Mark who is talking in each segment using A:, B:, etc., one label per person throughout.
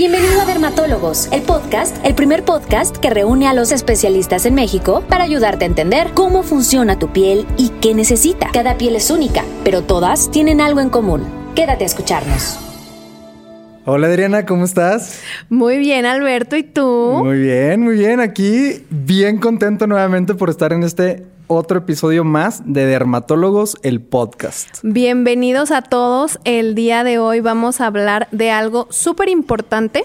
A: Bienvenido a Dermatólogos, el podcast, el primer podcast que reúne a los especialistas en México para ayudarte a entender cómo funciona tu piel y qué necesita. Cada piel es única, pero todas tienen algo en común. Quédate a escucharnos.
B: Hola Adriana, ¿cómo estás?
C: Muy bien, Alberto, ¿y tú?
B: Muy bien, muy bien. Aquí bien contento nuevamente por estar en este otro episodio más de Dermatólogos, el podcast.
C: Bienvenidos a todos. El día de hoy vamos a hablar de algo súper importante.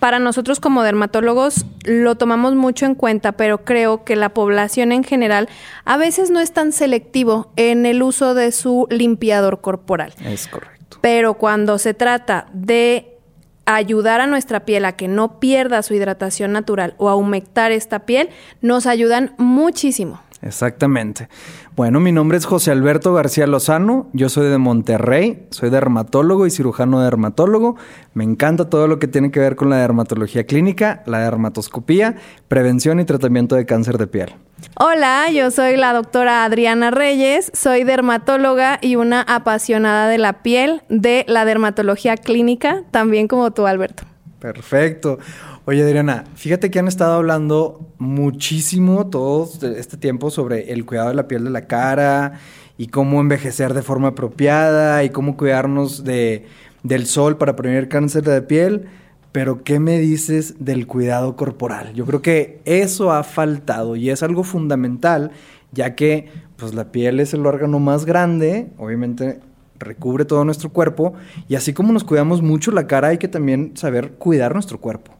C: Para nosotros como dermatólogos lo tomamos mucho en cuenta, pero creo que la población en general a veces no es tan selectivo en el uso de su limpiador corporal.
B: Es correcto.
C: Pero cuando se trata de ayudar a nuestra piel a que no pierda su hidratación natural o a humectar esta piel, nos ayudan muchísimo.
B: Exactamente. Bueno, mi nombre es José Alberto García Lozano, yo soy de Monterrey, soy dermatólogo y cirujano dermatólogo. Me encanta todo lo que tiene que ver con la dermatología clínica, la dermatoscopía, prevención y tratamiento de cáncer de piel.
C: Hola, yo soy la doctora Adriana Reyes, soy dermatóloga y una apasionada de la piel, de la dermatología clínica, también como tú, Alberto.
B: Perfecto. Oye, Adriana, fíjate que han estado hablando muchísimo todo este tiempo sobre el cuidado de la piel de la cara y cómo envejecer de forma apropiada y cómo cuidarnos de, del sol para prevenir cáncer de piel. Pero, ¿qué me dices del cuidado corporal? Yo creo que eso ha faltado y es algo fundamental, ya que pues, la piel es el órgano más grande, obviamente recubre todo nuestro cuerpo, y así como nos cuidamos mucho la cara, hay que también saber cuidar nuestro cuerpo.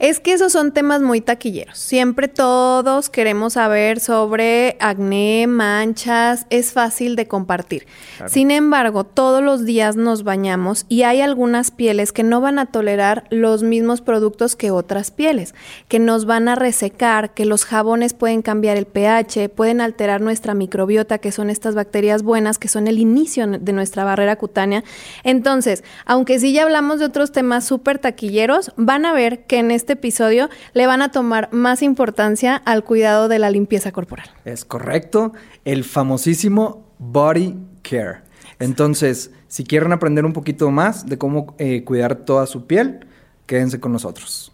C: Es que esos son temas muy taquilleros. Siempre todos queremos saber sobre acné, manchas, es fácil de compartir. Sin embargo, todos los días nos bañamos y hay algunas pieles que no van a tolerar los mismos productos que otras pieles, que nos van a resecar, que los jabones pueden cambiar el pH, pueden alterar nuestra microbiota, que son estas bacterias buenas, que son el inicio de nuestra barrera cutánea. Entonces, aunque sí ya hablamos de otros temas súper taquilleros, van a ver que en este este episodio le van a tomar más importancia al cuidado de la limpieza corporal.
B: Es correcto, el famosísimo body care. Entonces, si quieren aprender un poquito más de cómo eh, cuidar toda su piel, quédense con nosotros.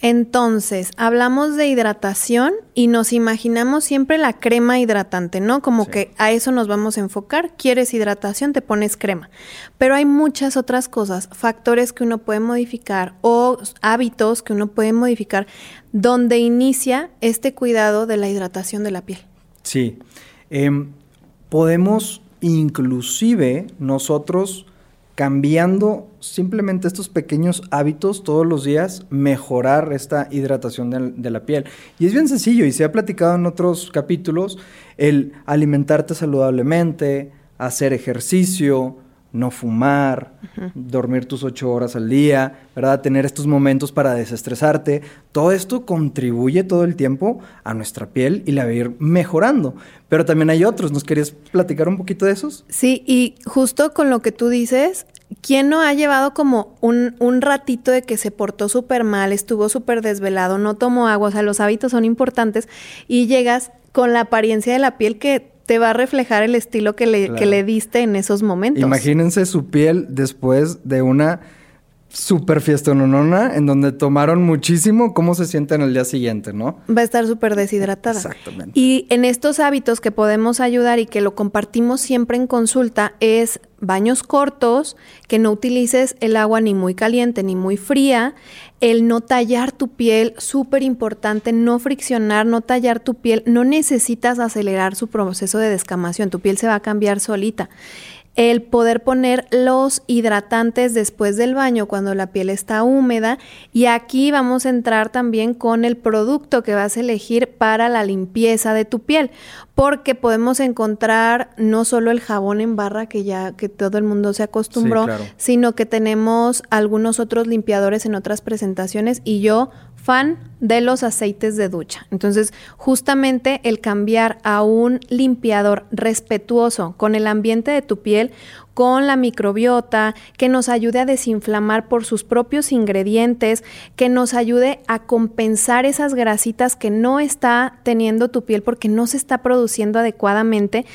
C: Entonces, hablamos de hidratación y nos imaginamos siempre la crema hidratante, ¿no? Como que a eso nos vamos a enfocar. Quieres hidratación, te pones crema. Pero hay muchas otras cosas, factores que uno puede modificar o hábitos que uno puede modificar donde inicia este cuidado de la hidratación de la piel.
B: Sí. Em, podemos inclusive nosotros cambiando simplemente estos pequeños hábitos todos los días, mejorar esta hidratación de, la piel. Y es bien sencillo y se ha platicado en otros capítulos, el alimentarte saludablemente, hacer ejercicio, no fumar, dormir tus ocho horas al día, ¿verdad? Tener estos momentos para desestresarte. Todo esto contribuye todo el tiempo a nuestra piel y la va a ir mejorando. Pero también hay otros. ¿Nos querías platicar un poquito de esos?
C: Sí, y justo con lo que tú dices, ¿quién no ha llevado como un, un ratito de que se portó súper mal, estuvo súper desvelado, no tomó agua? O sea, los hábitos son importantes y llegas con la apariencia de la piel que te va a reflejar el estilo que le, que le diste en esos momentos.
B: Imagínense su piel después de una super fiesta nonona en donde tomaron muchísimo, cómo se sienten el día siguiente, ¿no?
C: Va a estar súper deshidratada.
B: Exactamente.
C: Y en estos hábitos que podemos ayudar y que lo compartimos siempre en consulta es baños cortos, que no utilices el agua ni muy caliente ni muy fría, el no tallar tu piel, súper importante, no friccionar, no tallar tu piel, no necesitas acelerar su proceso de descamación, tu piel se va a cambiar solita el poder poner los hidratantes después del baño cuando la piel está húmeda. Y aquí vamos a entrar también con el producto que vas a elegir para la limpieza de tu piel porque podemos encontrar no solo el jabón en barra que ya que todo el mundo se acostumbró, sino que tenemos algunos otros limpiadores en otras presentaciones. Y yo fan de los aceites de ducha. Entonces, justamente el cambiar a un limpiador respetuoso con el ambiente de tu piel, con la microbiota, que nos ayude a desinflamar por sus propios ingredientes, que nos ayude a compensar esas grasitas que no está teniendo tu piel porque no se está produciendo adecuadamente,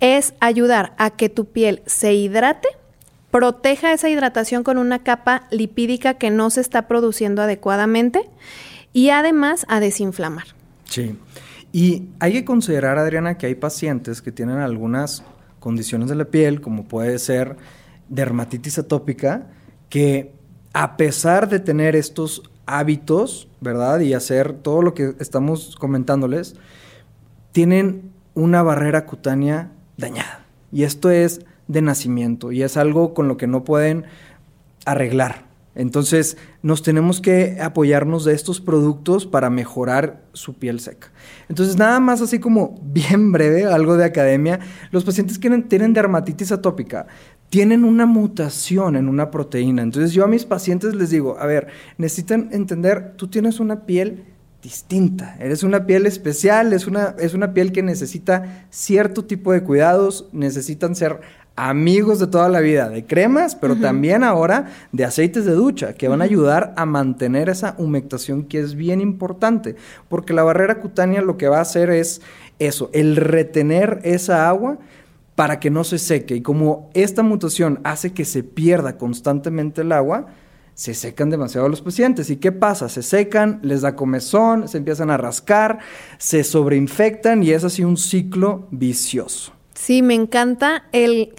C: es ayudar a que tu piel se hidrate proteja esa hidratación con una capa lipídica que no se está produciendo adecuadamente y además a desinflamar.
B: Sí. Y hay que considerar, Adriana, que hay pacientes que tienen algunas condiciones de la piel, como puede ser dermatitis atópica, que a pesar de tener estos hábitos, ¿verdad? Y hacer todo lo que estamos comentándoles, tienen una barrera cutánea dañada. Y esto es de nacimiento y es algo con lo que no pueden arreglar. Entonces, nos tenemos que apoyarnos de estos productos para mejorar su piel seca. Entonces, nada más así como bien breve, algo de academia, los pacientes que tienen dermatitis atópica tienen una mutación en una proteína. Entonces, yo a mis pacientes les digo, a ver, necesitan entender, tú tienes una piel distinta, eres una piel especial, es una, es una piel que necesita cierto tipo de cuidados, necesitan ser amigos de toda la vida de cremas, pero también ahora de aceites de ducha, que van a ayudar a mantener esa humectación que es bien importante, porque la barrera cutánea lo que va a hacer es eso, el retener esa agua para que no se seque. Y como esta mutación hace que se pierda constantemente el agua, se secan demasiado los pacientes. ¿Y qué pasa? Se secan, les da comezón, se empiezan a rascar, se sobreinfectan y es así un ciclo vicioso.
C: Sí, me encanta el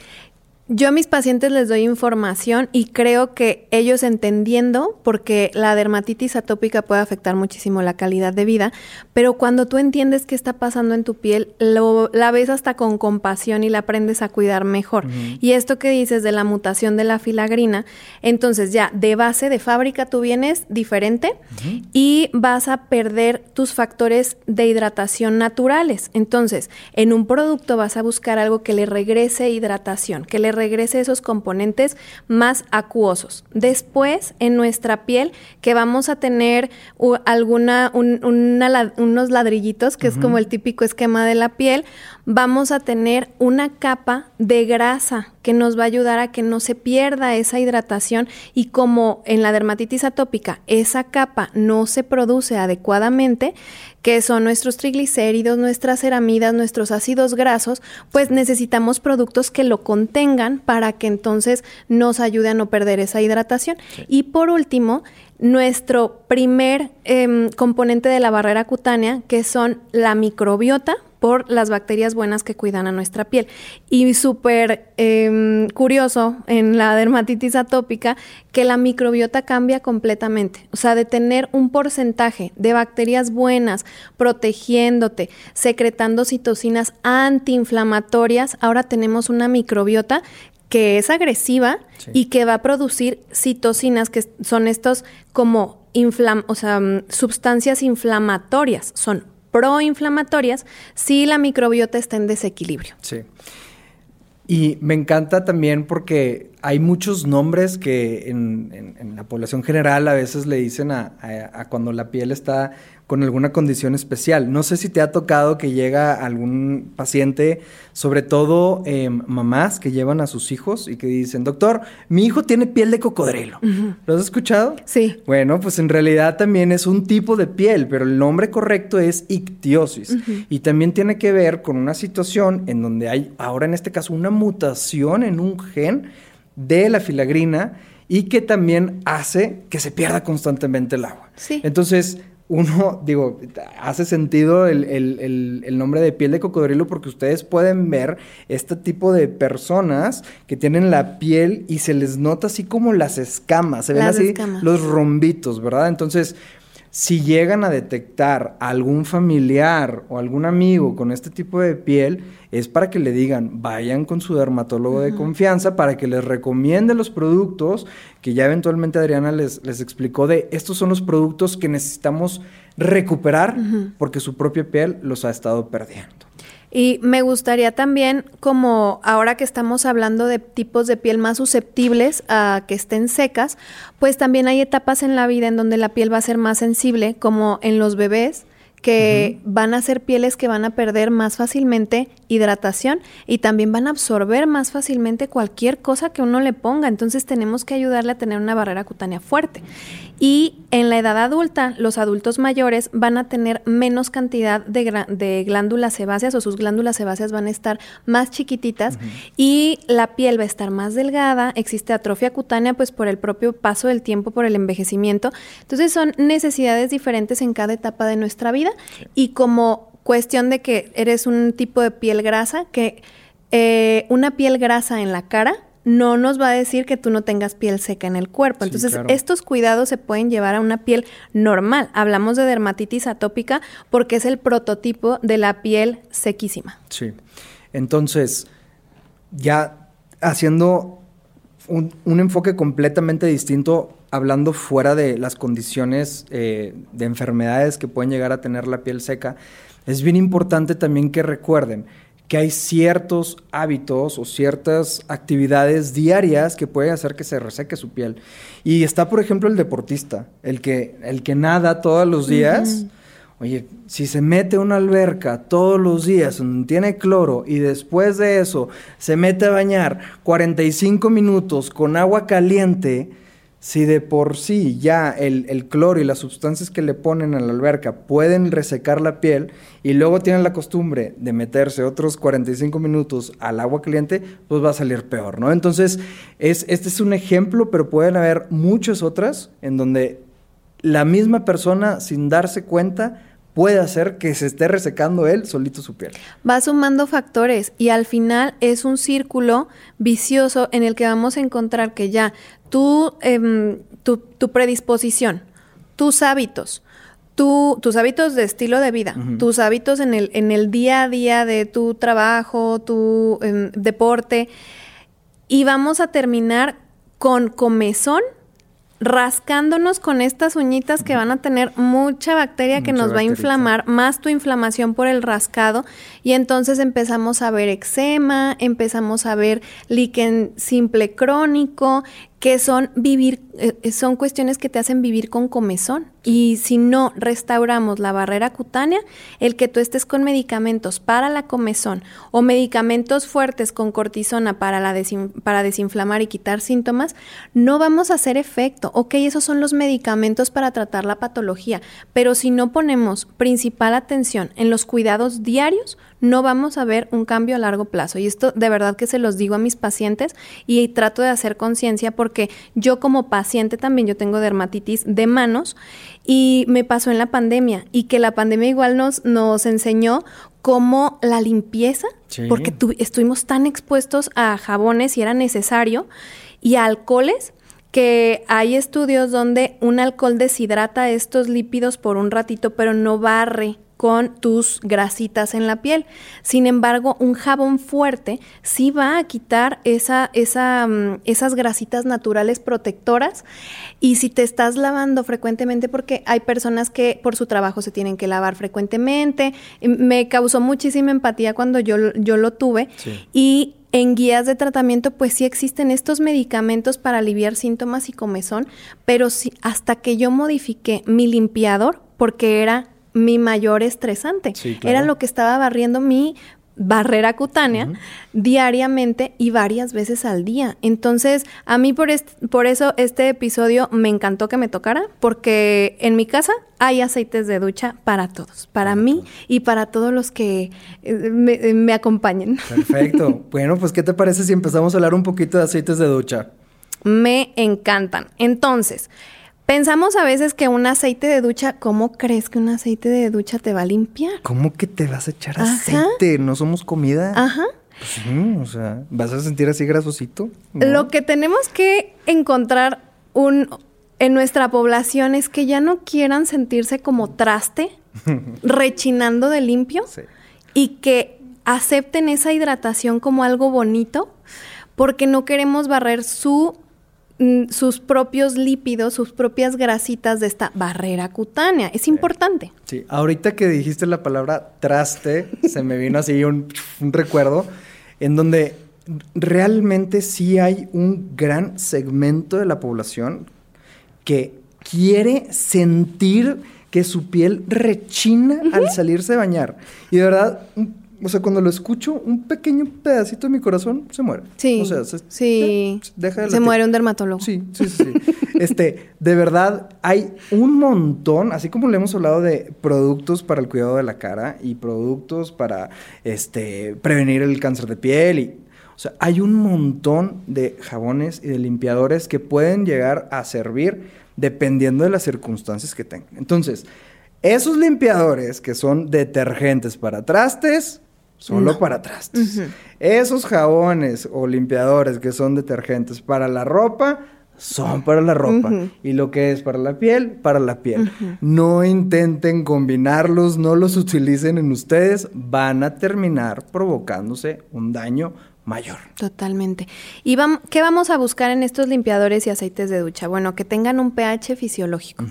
C: yo a mis pacientes les doy información y creo que ellos entendiendo, porque la dermatitis atópica puede afectar muchísimo la calidad de vida, pero cuando tú entiendes qué está pasando en tu piel, lo, la ves hasta con compasión y la aprendes a cuidar mejor. Y esto que dices de la mutación de la filagrina, entonces ya de base, de fábrica, tú vienes diferente y vas a perder tus factores de hidratación naturales. Entonces, en un producto vas a buscar algo que le regrese hidratación, que le regrese esos componentes más acuosos. Después, en nuestra piel, que vamos a tener alguna, unos ladrillitos, que es como el típico esquema de la piel, vamos a tener una capa de grasa que nos va a ayudar a que no se pierda esa hidratación y como en la dermatitis atópica esa capa no se produce adecuadamente, que son nuestros triglicéridos, nuestras ceramidas, nuestros ácidos grasos, pues necesitamos productos que lo contengan para que entonces nos ayude a no perder esa hidratación. Y por último, nuestro primer em, componente de la barrera cutánea, que son la microbiota, por las bacterias buenas que cuidan a nuestra piel. Y súper em, curioso en la dermatitis atópica que la microbiota cambia completamente. O sea, de tener un porcentaje de bacterias buenas protegiéndote, secretando citocinas antiinflamatorias, ahora tenemos una microbiota que es agresiva y que va a producir citocinas, que son estos como o sea, mm, sustancias inflamatorias, son proinflamatorias si la microbiota está en desequilibrio.
B: Sí. Y me encanta también porque hay muchos nombres que en, la población general a veces le dicen a, cuando la piel está con alguna condición especial. No sé si te ha tocado que llega algún paciente, sobre todo em, mamás que llevan a sus hijos y que dicen, doctor, mi hijo tiene piel de cocodrilo. ¿Lo has escuchado?
C: Sí.
B: Bueno, pues en realidad también es un tipo de piel, pero el nombre correcto es ictiosis. Y también tiene que ver con una situación en donde hay, ahora en este caso, una mutación en un gen de la filagrina y que también hace que se pierda constantemente el agua.
C: Sí.
B: Entonces, uno, digo, hace sentido el, nombre de piel de cocodrilo porque ustedes pueden ver este tipo de personas que tienen la piel y se les nota así como las escamas, se ven así los rombitos, ¿verdad? Entonces, si llegan a detectar algún familiar o algún amigo con este tipo de piel, es para que le digan, vayan con su dermatólogo de confianza para que les recomiende los productos que ya eventualmente Adriana les, les explicó de estos son los productos que necesitamos recuperar porque su propia piel los ha estado perdiendo.
C: Y me gustaría también, como ahora que estamos hablando de tipos de piel más susceptibles a que estén secas, pues también hay etapas en la vida en donde la piel va a ser más sensible, como en los bebés, que van a ser pieles que van a perder más fácilmente hidratación y también van a absorber más fácilmente cualquier cosa que uno le ponga. Entonces tenemos que ayudarle a tener una barrera cutánea fuerte. Y En la edad adulta, los adultos mayores van a tener menos cantidad de, glándulas sebáceas o sus glándulas sebáceas van a estar más chiquititas y la piel va a estar más delgada. Existe atrofia cutánea, pues por el propio paso del tiempo, por el envejecimiento. Entonces son necesidades diferentes en cada etapa de nuestra vida y como cuestión de que eres un tipo de piel grasa, que eh, una piel grasa en la cara no nos va a decir que tú no tengas piel seca en el cuerpo. Entonces, estos cuidados se pueden llevar a una piel normal. Hablamos de dermatitis atópica porque es el prototipo de la piel sequísima.
B: Sí. Entonces, ya haciendo un, enfoque completamente distinto, hablando fuera de las condiciones eh, de enfermedades que pueden llegar a tener la piel seca, es bien importante también que recuerden que hay ciertos hábitos o ciertas actividades diarias que pueden hacer que se reseque su piel. Y está, por ejemplo, el deportista, el que, el que nada todos los días. Oye, si se mete a una alberca todos los días donde tiene cloro y después de eso se mete a bañar 45 minutos con agua caliente, si de por sí ya el, cloro y las sustancias que le ponen a la alberca pueden resecar la piel y luego tienen la costumbre de meterse otros 45 minutos al agua caliente, pues va a salir peor, ¿no? Entonces, es, este es un ejemplo, pero pueden haber muchas otras en donde la misma persona, sin darse cuenta, puede hacer que se esté resecando él solito su piel.
C: Va sumando factores y al final es un círculo vicioso en el que vamos a encontrar que ya tú, em, tu, predisposición, tus hábitos, tus hábitos de estilo de vida, tus hábitos en el, en el día a día de tu trabajo, tu em, deporte, y vamos a terminar con comezón rascándonos con estas uñitas que van a tener mucha bacteria que nos va a inflamar, más tu inflamación por el rascado, y entonces empezamos a ver eczema, empezamos a ver líquen simple crónico, que son vivir, eh, son cuestiones que te hacen vivir con comezón. Y si no restauramos la barrera cutánea, el que tú estés con medicamentos para la comezón o medicamentos fuertes con cortisona para, la para desinflamar y quitar síntomas, no vamos a hacer efecto. Ok, esos son los medicamentos para tratar la patología, pero si no ponemos principal atención en los cuidados diarios, no vamos a ver un cambio a largo plazo. Y esto de verdad que se los digo a mis pacientes y trato de hacer conciencia porque yo como paciente también, yo tengo dermatitis de manos y me pasó en la pandemia y que la pandemia igual nos, nos enseñó cómo la limpieza, porque estuvimos tan expuestos a jabones y era necesario, y a alcoholes, que hay estudios donde un alcohol deshidrata estos lípidos por un ratito, pero no barre con tus grasitas en la piel. Sin embargo, un jabón fuerte sí va a quitar esa, esa, mm, esas grasitas naturales protectoras. Y si te estás lavando frecuentemente, porque hay personas que por su trabajo se tienen que lavar frecuentemente, me causó muchísima empatía cuando yo, yo lo tuve. Y en guías de tratamiento, pues sí existen estos medicamentos para aliviar síntomas y comezón, pero sí, hasta que yo modifiqué mi limpiador, porque era mi mayor estresante. Era lo que estaba barriendo mi barrera cutánea diariamente y varias veces al día. Entonces, a mí por, por eso este episodio me encantó que me tocara, porque en mi casa hay aceites de ducha para todos, para mí y para todos los que eh, me, eh, me acompañen.
B: Perfecto. bueno, pues ¿qué te parece si empezamos a hablar un poquito de aceites de ducha?
C: Me encantan. Entonces, Pensamos a veces que un aceite de ducha, ¿cómo crees que un aceite de ducha te va a limpiar?
B: ¿Cómo que te vas a echar aceite? ¿No somos comida?
C: Ajá.
B: Pues o sea, ¿vas a sentir así grasosito?
C: Lo que tenemos que encontrar un, en nuestra población es que ya no quieran sentirse como traste, rechinando de limpio, y que acepten esa hidratación como algo bonito, porque no queremos barrer su sus propios lípidos, sus propias grasitas de esta barrera cutánea. Es importante.
B: Sí, ahorita que dijiste la palabra traste, se me vino así un, recuerdo en donde realmente sí hay un gran segmento de la población que quiere sentir que su piel rechina al salirse de bañar. Y de verdad, o sea, cuando lo escucho, un pequeño pedacito de mi corazón se muere.
C: Sí.
B: O sea, se,
C: sí.
B: deja de
C: se muere un dermatólogo.
B: Sí, sí, sí. sí. este, de verdad, hay un montón, así como le hemos hablado de productos para el cuidado de la cara y productos para este, prevenir el cáncer de piel y. O sea, hay un montón de jabones y de limpiadores que pueden llegar a servir dependiendo de las circunstancias que tengan. Entonces, esos limpiadores que son detergentes para trastes, solo para trastes. Esos jabones o limpiadores que son detergentes para la ropa, son para la ropa. Y lo que es para la piel, para la piel. No intenten combinarlos, no los utilicen en ustedes, van a terminar provocándose un daño mayor.
C: Totalmente. ¿Y vam- qué vamos a buscar en estos limpiadores y aceites de ducha? Bueno, que tengan un pH fisiológico,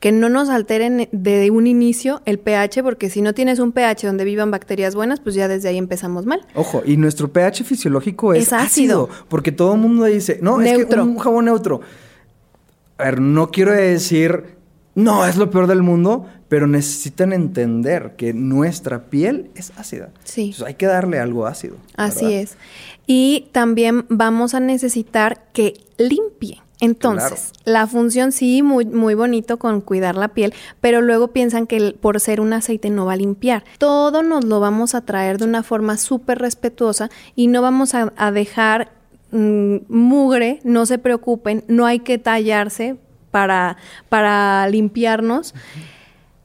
C: que no nos alteren de un inicio el pH, porque si no tienes un pH donde vivan bacterias buenas, pues ya desde ahí empezamos mal.
B: Ojo, y nuestro pH fisiológico es,
C: Es ácido.
B: porque todo el mundo dice, no, es que un jabón neutro. A ver, no quiero decir, no, es lo peor del mundo, pero necesitan entender que nuestra piel es ácida.
C: Sí.
B: Entonces hay que darle algo ácido.
C: Así
B: ¿verdad?
C: es. Y también vamos a necesitar que limpie. Entonces, la función sí, muy, muy bonito con cuidar la piel, pero luego piensan que el- por ser un aceite no va a limpiar. Todo nos lo vamos a traer de una forma súper respetuosa y no vamos a, a dejar mm, mugre, no se preocupen, no hay que tallarse para, para limpiarnos.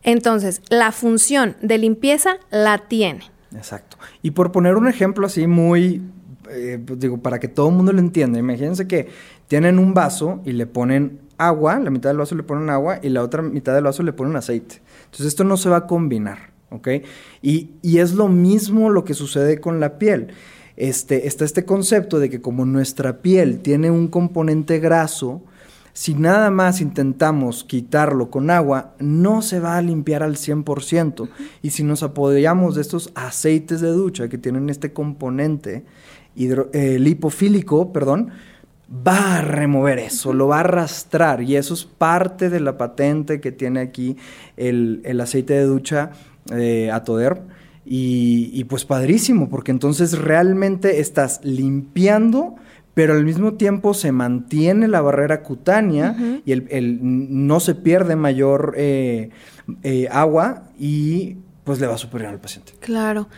C: Entonces, la función de limpieza la tiene.
B: Exacto. Y por poner un ejemplo así muy, eh, pues digo, para que todo el mundo lo entienda, imagínense que tienen un vaso y le ponen agua, la mitad del vaso le ponen agua y la otra mitad del vaso le ponen aceite. Entonces esto no se va a combinar, ¿ok? Y, y es lo mismo lo que sucede con la piel. Este, está este concepto de que como nuestra piel tiene un componente graso, si nada más intentamos quitarlo con agua, no se va a limpiar al 100%. Y si nos apoyamos de estos aceites de ducha que tienen este componente eh, lipofílico, perdón, va a remover eso, lo va a arrastrar. Y eso es parte de la patente que tiene aquí el, el aceite de ducha eh, Atoderm. Y, y pues padrísimo, porque entonces realmente estás limpiando pero al mismo tiempo se mantiene la barrera cutánea y el, el- no se pierde mayor eh, eh, agua y pues le va a superar al paciente.
C: Claro.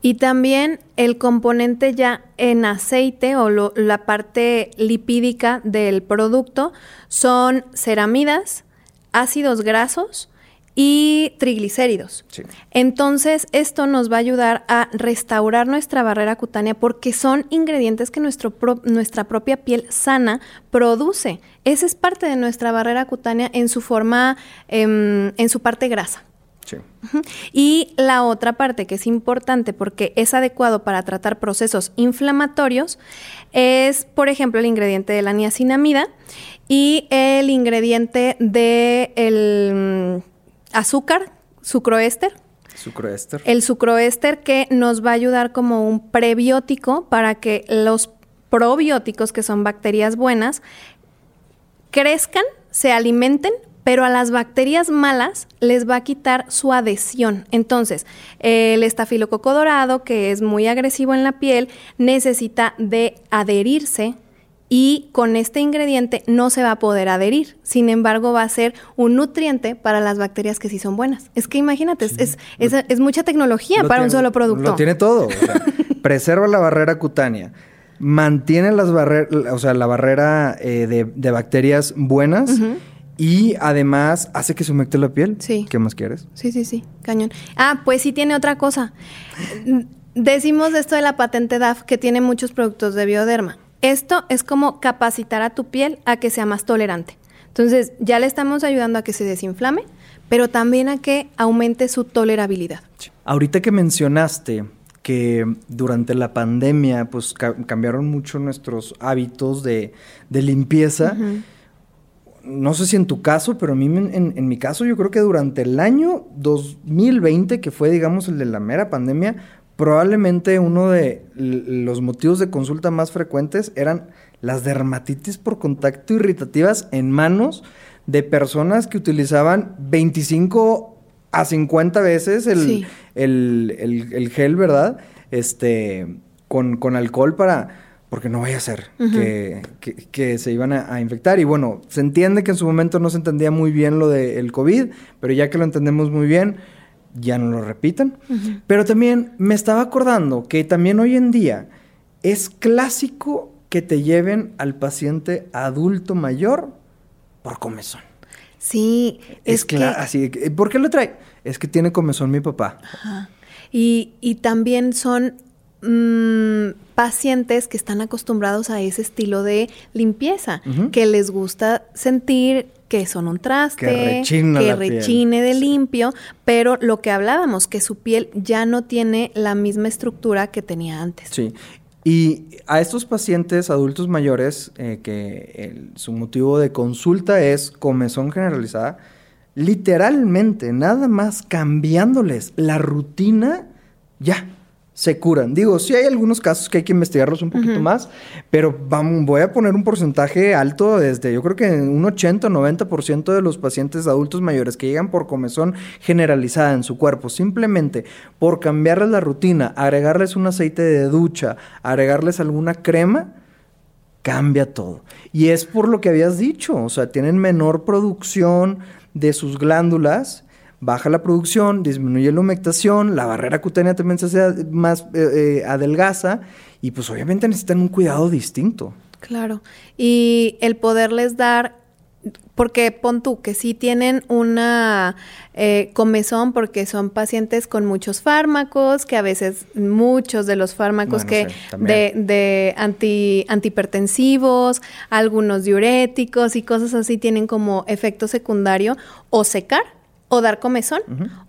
C: Y también el componente ya en aceite o lo- la parte lipídica del producto son ceramidas, ácidos grasos y triglicéridos.
B: Sí.
C: Entonces, esto nos va a ayudar a restaurar nuestra barrera cutánea porque son ingredientes que nuestro pro- nuestra propia piel sana produce. Esa es parte de nuestra barrera cutánea en su forma, em, en su parte grasa.
B: Sí.
C: Y la otra parte que es importante porque es adecuado para tratar procesos inflamatorios es, por ejemplo, el ingrediente de la niacinamida y el ingrediente de el azúcar, sucroéster.
B: Sucroéster.
C: El sucroéster que nos va a ayudar como un prebiótico para que los probióticos, que son bacterias buenas, crezcan, se alimenten, pero a las bacterias malas les va a quitar su adhesión. Entonces, el estafilococo dorado, que es muy agresivo en la piel, necesita de adherirse y con este ingrediente no se va a poder adherir. Sin embargo, va a ser un nutriente para las bacterias que sí son buenas. Es que imagínate, es- es, es, es mucha tecnología
B: Lo
C: para un solo producto.
B: Lo tiene todo. o sea, preserva la barrera cutánea. Mantiene las barreras, o sea, la barrera eh, de, de bacterias buenas. Y además hace que se humecte la piel.
C: Sí.
B: ¿Qué más quieres?
C: Sí, sí, sí, cañón. Ah, pues sí tiene otra cosa. Decimos de esto de la patente DAF que tiene muchos productos de bioderma. Esto es como capacitar a tu piel a que sea más tolerante. Entonces, ya le estamos ayudando a que se desinflame, pero también a que aumente su tolerabilidad.
B: Ahorita que mencionaste que durante la pandemia pues ca- cambiaron mucho nuestros hábitos de, de limpieza. No sé si en tu caso, pero a mí en, en- en mi caso yo creo que durante el año 2020, que fue digamos el de la mera pandemia, probablemente uno de los motivos de consulta más frecuentes eran las dermatitis por contacto irritativas en manos de personas que utilizaban 25 a 50 veces el,
C: Sí.
B: el, el, gel, ¿verdad? Este, con, con alcohol para porque no vaya a ser que, que, se iban a, infectar. Y bueno, se entiende que en su momento no se entendía muy bien lo del COVID, pero ya que lo entendemos muy bien, ya no lo repitan. Pero también me estaba acordando que también hoy en día es clásico que te lleven al paciente adulto mayor por comezón.
C: Sí,
B: es, que... Así, ¿Por qué lo trae? Es que tiene comezón mi papá.
C: Y, y también son Mm, pacientes que están acostumbrados a ese estilo de limpieza, que les gusta sentir que son un traste, que, rechine de limpio, pero lo que hablábamos, que su piel ya no tiene la misma estructura que tenía antes.
B: Sí. Y a estos pacientes adultos mayores, eh, que su motivo de consulta es comezón generalizada, literalmente, nada más cambiándoles la rutina, ya, se curan. Digo, sí hay algunos casos que hay que investigarlos un poquito más, pero vamos, voy a poner un porcentaje alto desde, yo creo que un 80 o 90% de los pacientes adultos mayores que llegan por comezón generalizada en su cuerpo, simplemente por cambiarles la rutina, agregarles un aceite de ducha, agregarles alguna crema, cambia todo. Y es por lo que habías dicho, o sea, tienen menor producción de sus glándulas baja la producción, disminuye la humectación, la barrera cutánea también se hace más eh, eh, adelgaza y pues obviamente necesitan un cuidado distinto.
C: Claro, y el poderles dar porque pon tú que sí tienen una eh, comezón porque son pacientes con muchos fármacos, que a veces muchos de los fármacos que de, de anti, antihipertensivos, algunos diuréticos y cosas así tienen como efecto secundario o secar o dar comezón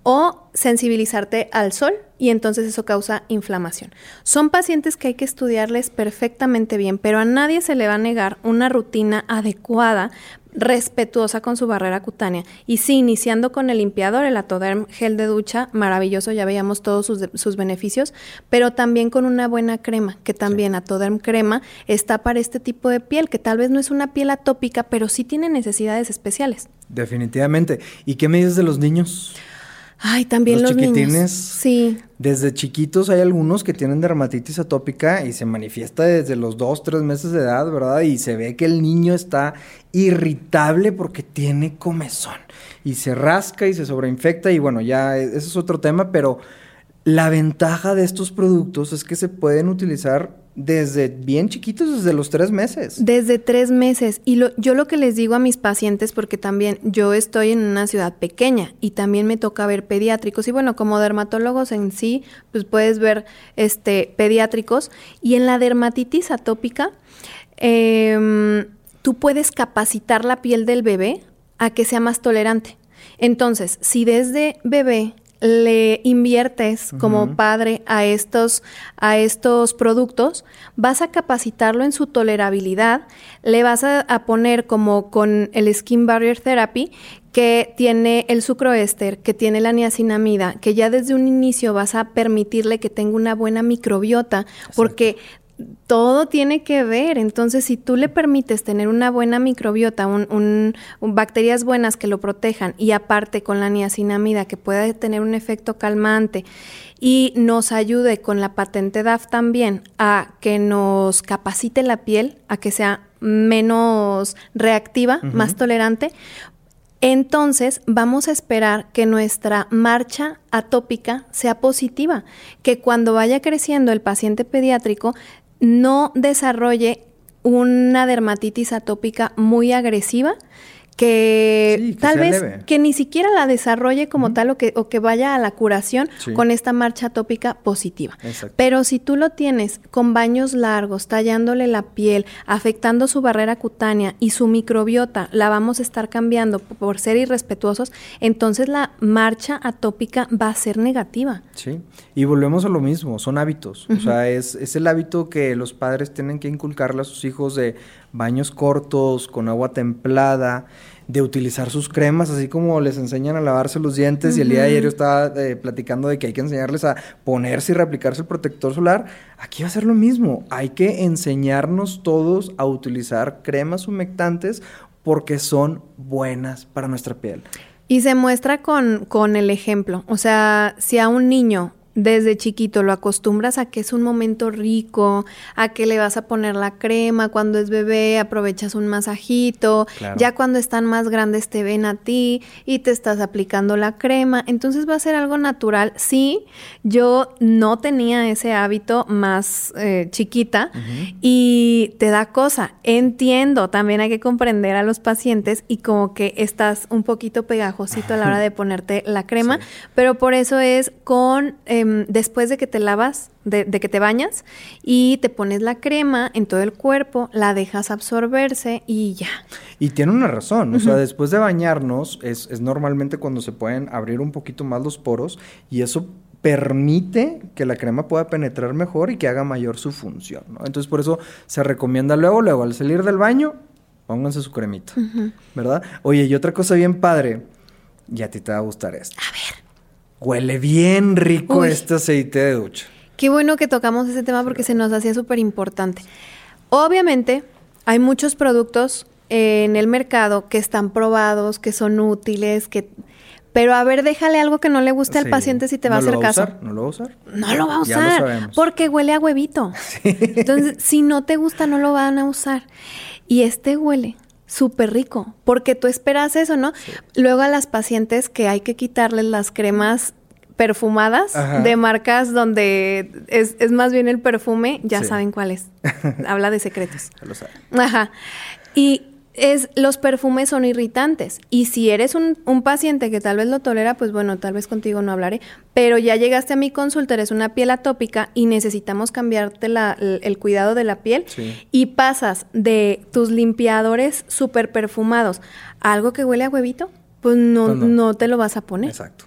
C: o sensibilizarte al sol y entonces eso causa inflamación. Son pacientes que hay que estudiarles perfectamente bien, pero a nadie se le va a negar una rutina adecuada respetuosa con su barrera cutánea. Y sí, iniciando con el limpiador, el Atoderm gel de ducha, maravilloso, ya veíamos todos sus, beneficios, pero también con una buena crema, que también Atoderm crema está para este tipo de piel, que tal vez no es una piel atópica, pero sí tiene necesidades especiales.
B: Definitivamente. ¿Y qué me dices de los niños?
C: Ay, también los, niños.
B: Sí. Desde chiquitos hay algunos que tienen dermatitis atópica y se manifiesta desde los dos, tres meses de edad, ¿verdad? Y se ve que el niño está irritable porque tiene comezón y se rasca y se sobreinfecta y bueno, ya e, ese es otro tema, pero la ventaja de estos productos es que se pueden utilizar desde bien chiquitos, desde los tres meses.
C: Desde tres meses. Y lo, yo lo que les digo a mis pacientes, porque también yo estoy en una ciudad pequeña y también me toca ver pediátricos. Y bueno, como dermatólogos en sí, pues puedes ver este, pediátricos. Y en la dermatitis atópica, em, tú puedes capacitar la piel del bebé a que sea más tolerante. Entonces, si desde bebé le inviertes como padre a estos, a estos productos, vas a capacitarlo en su tolerabilidad, le vas a, poner como con el Skin Barrier Therapy, que tiene el sucroéster, que tiene la niacinamida, que ya desde un inicio vas a permitirle que tenga una buena microbiota, porque todo tiene que ver. Entonces, si tú le permites tener una buena microbiota, un, bacterias buenas que lo protejan y aparte con la niacinamida que pueda tener un efecto calmante y nos ayude con la patente DAF también a que nos capacite la piel, a que sea menos reactiva, más tolerante, entonces vamos a esperar que nuestra marcha atópica sea positiva, que cuando vaya creciendo el paciente pediátrico no desarrolle una dermatitis atópica muy agresiva, que, tal vez que ni siquiera la desarrolle como tal o que, o que vaya a la curación con esta marcha tópica positiva. Pero si tú lo tienes con baños largos, tallándole la piel, afectando su barrera cutánea y su microbiota, la vamos a estar cambiando por ser irrespetuosos, entonces la marcha atópica va a ser negativa.
B: Sí, y volvemos a lo mismo, son hábitos. O sea, es, es el hábito que los padres tienen que inculcarle a sus hijos de baños cortos, con agua templada, de utilizar sus cremas, así como les enseñan a lavarse los dientes. Y el día de ayer yo estaba eh, platicando de que hay que enseñarles a ponerse y reaplicarse el protector solar. Aquí va a ser lo mismo. Hay que enseñarnos todos a utilizar cremas humectantes porque son buenas para nuestra piel.
C: Y se muestra con, con el ejemplo. O sea, si a un niño desde chiquito lo acostumbras a que es un momento rico, a que le vas a poner la crema cuando es bebé, aprovechas un masajito, ya cuando están más grandes te ven a ti y te estás aplicando la crema, entonces va a ser algo natural. Sí, yo no tenía ese hábito más eh, chiquita y te da cosa. Entiendo, también hay que comprender a los pacientes y como que estás un poquito pegajosito a la hora de ponerte la crema, pero por eso es con... Eh, Em, después de que te lavas, de, que te bañas y te pones la crema en todo el cuerpo, la dejas absorberse y ya.
B: Y tiene una razón, o sea, después de bañarnos es, es normalmente cuando se pueden abrir un poquito más los poros y eso permite que la crema pueda penetrar mejor y que haga mayor su función. ¿no? Entonces, por eso se recomienda luego, luego, al salir del baño, pónganse su cremita, ¿verdad? Oye, y otra cosa bien padre, y a ti te va a gustar esto.
C: A ver.
B: Huele bien rico este aceite de ducha.
C: Qué bueno que tocamos ese tema porque se nos hacía súper importante. Obviamente, hay muchos productos en el mercado que están probados, que son útiles, que... Pero a ver, déjale algo que no le guste al paciente si te va a hacer caso.
B: ¿No lo va a usar?
C: No lo va a usar. porque huele a huevito. Entonces, si no te gusta, no lo van a usar. Y este huele súper rico, porque tú esperas eso, ¿no? Luego a las pacientes que hay que quitarles las cremas perfumadas de marcas donde es, más bien el perfume, ya saben cuál es. Habla de secretos.
B: Ya lo saben.
C: Ajá. Y es los perfumes son irritantes y si eres un, paciente que tal vez lo tolera, pues bueno, tal vez contigo no hablaré, pero ya llegaste a mi consulta, eres una piel atópica y necesitamos cambiarte la, el, cuidado de la piel y pasas de tus limpiadores súper perfumados a algo que huele a huevito, pues no, pues no, te lo vas a poner.
B: Exacto.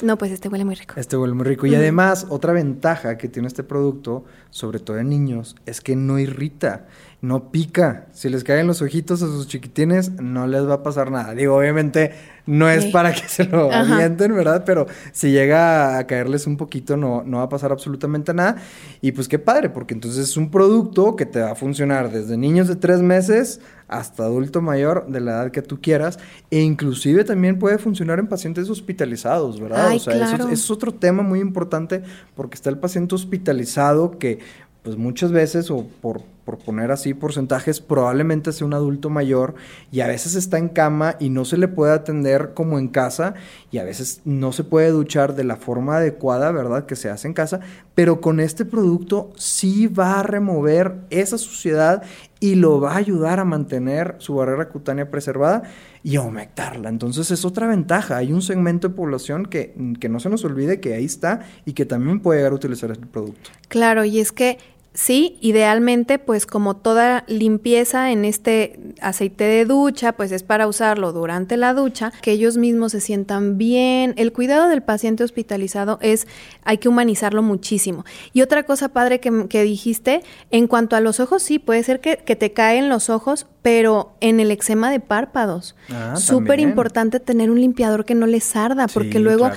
C: No, pues este huele muy rico.
B: Este huele muy rico. Y además, otra ventaja que tiene este producto, sobre todo en niños, es que no irrita no pica. Si les caen los ojitos a sus chiquitines, no les va a pasar nada. Digo, obviamente no es para que se lo avienten, ¿verdad? Pero si llega a caerles un poquito, no, no va a pasar absolutamente nada. Y pues qué padre, porque entonces es un producto que te va a funcionar desde niños de tres meses hasta adulto mayor de la edad que tú quieras. E inclusive también puede funcionar en pacientes hospitalizados, ¿verdad?
C: o sea,
B: eso es otro tema muy importante porque está el paciente hospitalizado que pues muchas veces, o por, por, poner así porcentajes, probablemente sea un adulto mayor y a veces está en cama y no se le puede atender como en casa y a veces no se puede duchar de la forma adecuada, ¿verdad? Que se hace en casa, pero con este producto sí va a remover esa suciedad y lo va a ayudar a mantener su barrera cutánea preservada y aumentarla. Entonces es otra ventaja. Hay un segmento de población que, que no se nos olvide que ahí está y que también puede llegar a utilizar este producto.
C: Claro, y es que Sí, idealmente, pues como toda limpieza en este aceite de ducha, pues es para usarlo durante la ducha, que ellos mismos se sientan bien. El cuidado del paciente hospitalizado es, hay que humanizarlo muchísimo. Y otra cosa padre que, dijiste, en cuanto a los ojos, sí, puede ser que, te caen los ojos, pero en el eczema de párpados. Ah, Súper importante tener un limpiador que no les arda, porque luego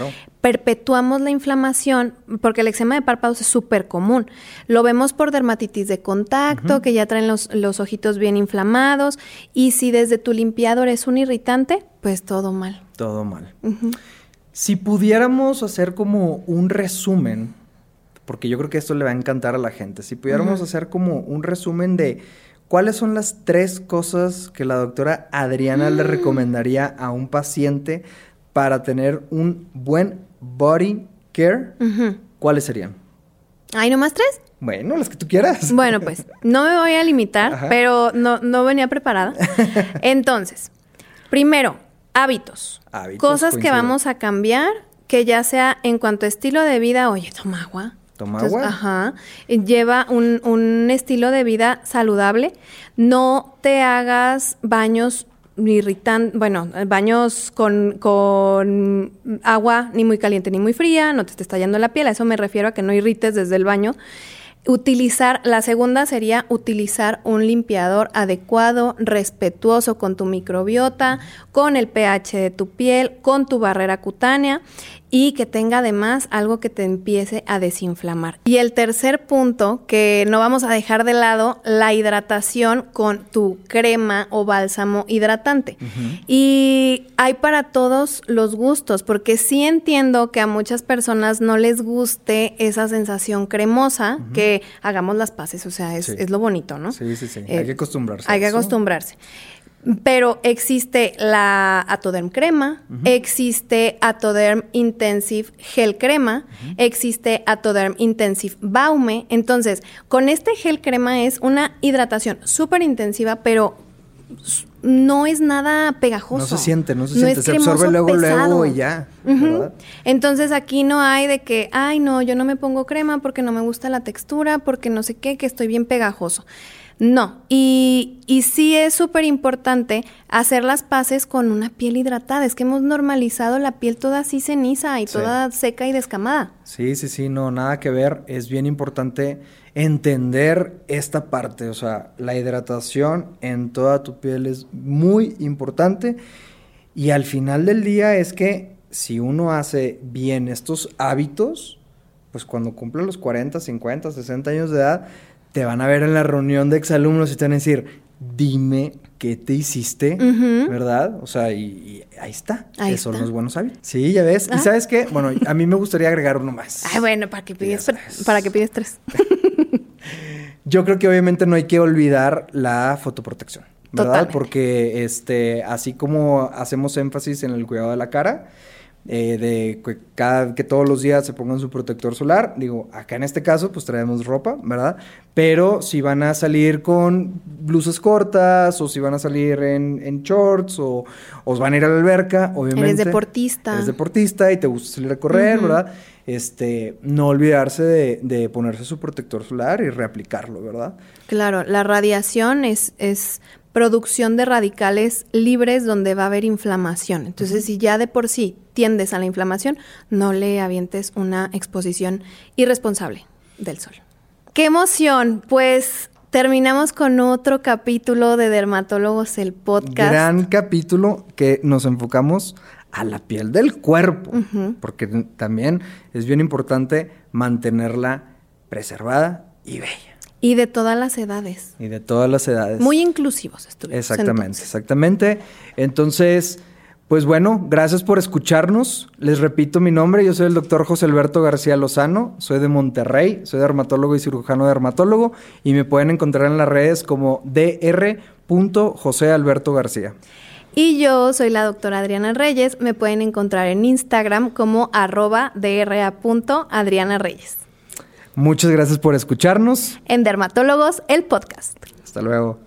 C: perpetuamos la inflamación, porque el eczema de párpados es súper común. Lo vemos por dermatitis de contacto, que ya traen los, los, ojitos bien inflamados, y si desde tu limpiador es un irritante, pues todo mal.
B: Todo mal. Si pudiéramos hacer como un resumen, porque yo creo que esto le va a encantar a la gente, si pudiéramos hacer como un resumen de cuáles son las tres cosas que la doctora Adriana le mm. recomendaría a un paciente para tener un buen body care, ¿cuáles serían?
C: ¿Hay nomás tres?
B: Bueno, las que tú quieras.
C: Bueno, pues no me voy a limitar, pero no, no venía preparada. Entonces, primero, hábitos. Cosas que vamos a cambiar, que ya sea en cuanto a estilo de vida, oye, toma agua.
B: Toma agua.
C: Ajá. Lleva un, un estilo de vida saludable. No te hagas baños irritante, bueno, baños con, con, agua ni muy caliente ni muy fría, no te esté estallando la piel, a eso me refiero a que no irrites desde el baño. Utilizar, la segunda sería utilizar un limpiador adecuado, respetuoso con tu microbiota, con el pH de tu piel, con tu barrera cutánea y que tenga además algo que te empiece a desinflamar. Y el tercer punto, que no vamos a dejar de lado, la hidratación con tu crema o bálsamo hidratante. Y hay para todos los gustos, porque sí entiendo que a muchas personas no les guste esa sensación cremosa, que hagamos las paces, o sea, es, lo bonito, ¿no?
B: Sí, sí, sí. hay que acostumbrarse.
C: Hay que acostumbrarse. Pero existe la Atoderm crema, existe Atoderm Intensive Gel crema, existe Atoderm Intensive Baume. Entonces, con este gel crema es una hidratación súper intensiva, pero no es nada pegajoso.
B: No se siente, no se siente, se absorbe luego, luego y ya.
C: Entonces aquí no hay de que, ay no, yo no me pongo crema porque no me gusta la textura, porque no sé qué, que estoy bien pegajoso. No, y, y sí es súper importante hacer las paces con una piel hidratada. Es que hemos normalizado la piel toda así ceniza y toda seca y descamada.
B: Sí, sí, sí, no, nada que ver. Es bien importante entender esta parte. O sea, la hidratación en toda tu piel es muy importante. Y al final del día es que si uno hace bien estos hábitos, pues cuando cumple los 40, 50, 60 años de edad, te van a ver en la reunión de exalumnos y te van a decir, dime qué te hiciste, ¿verdad? O sea, y, ahí está. Ahí Esos son los buenos hábitos. Sí, ya ves. ¿Y sabes qué? Bueno, a mí me gustaría agregar uno más.
C: Ay, bueno, ¿para qué pides, para que pides tres?
B: Yo creo que obviamente no hay que olvidar la fotoprotección, ¿verdad? Porque este, así como hacemos énfasis en el cuidado de la cara, eh, de que, cada, que todos los días se pongan su protector solar. Digo, acá en este caso, pues traemos ropa, ¿verdad? Pero si van a salir con blusas cortas, o si van a salir en, shorts, o os van a ir a la alberca, obviamente.
C: Eres deportista.
B: Eres deportista y te gusta salir a correr, ¿verdad? Este, no olvidarse de, de, ponerse su protector solar y reaplicarlo, ¿verdad?
C: Claro, la radiación es, es producción de radicales libres donde va a haber inflamación. Entonces, si ya de por sí tiendes a la inflamación, no le avientes una exposición irresponsable del sol. ¡Qué emoción! Pues terminamos con otro capítulo de Dermatólogos, el podcast.
B: Gran capítulo que nos enfocamos a la piel del cuerpo, porque también es bien importante mantenerla preservada y bella.
C: Y de todas las edades.
B: Y de todas las edades.
C: Muy inclusivos estuvimos.
B: Exactamente, exactamente. Entonces, pues bueno, gracias por escucharnos. Les repito mi nombre, yo soy el doctor José Alberto García Lozano, soy de Monterrey, soy dermatólogo y cirujano dermatólogo y me pueden encontrar en las redes como dr. José Alberto García.
C: Y yo soy la doctora Adriana Reyes, me pueden encontrar en Instagram como arroba dra.adriana Reyes.
B: Muchas gracias por escucharnos.
C: En Dermatólogos, el podcast.
B: Hasta luego.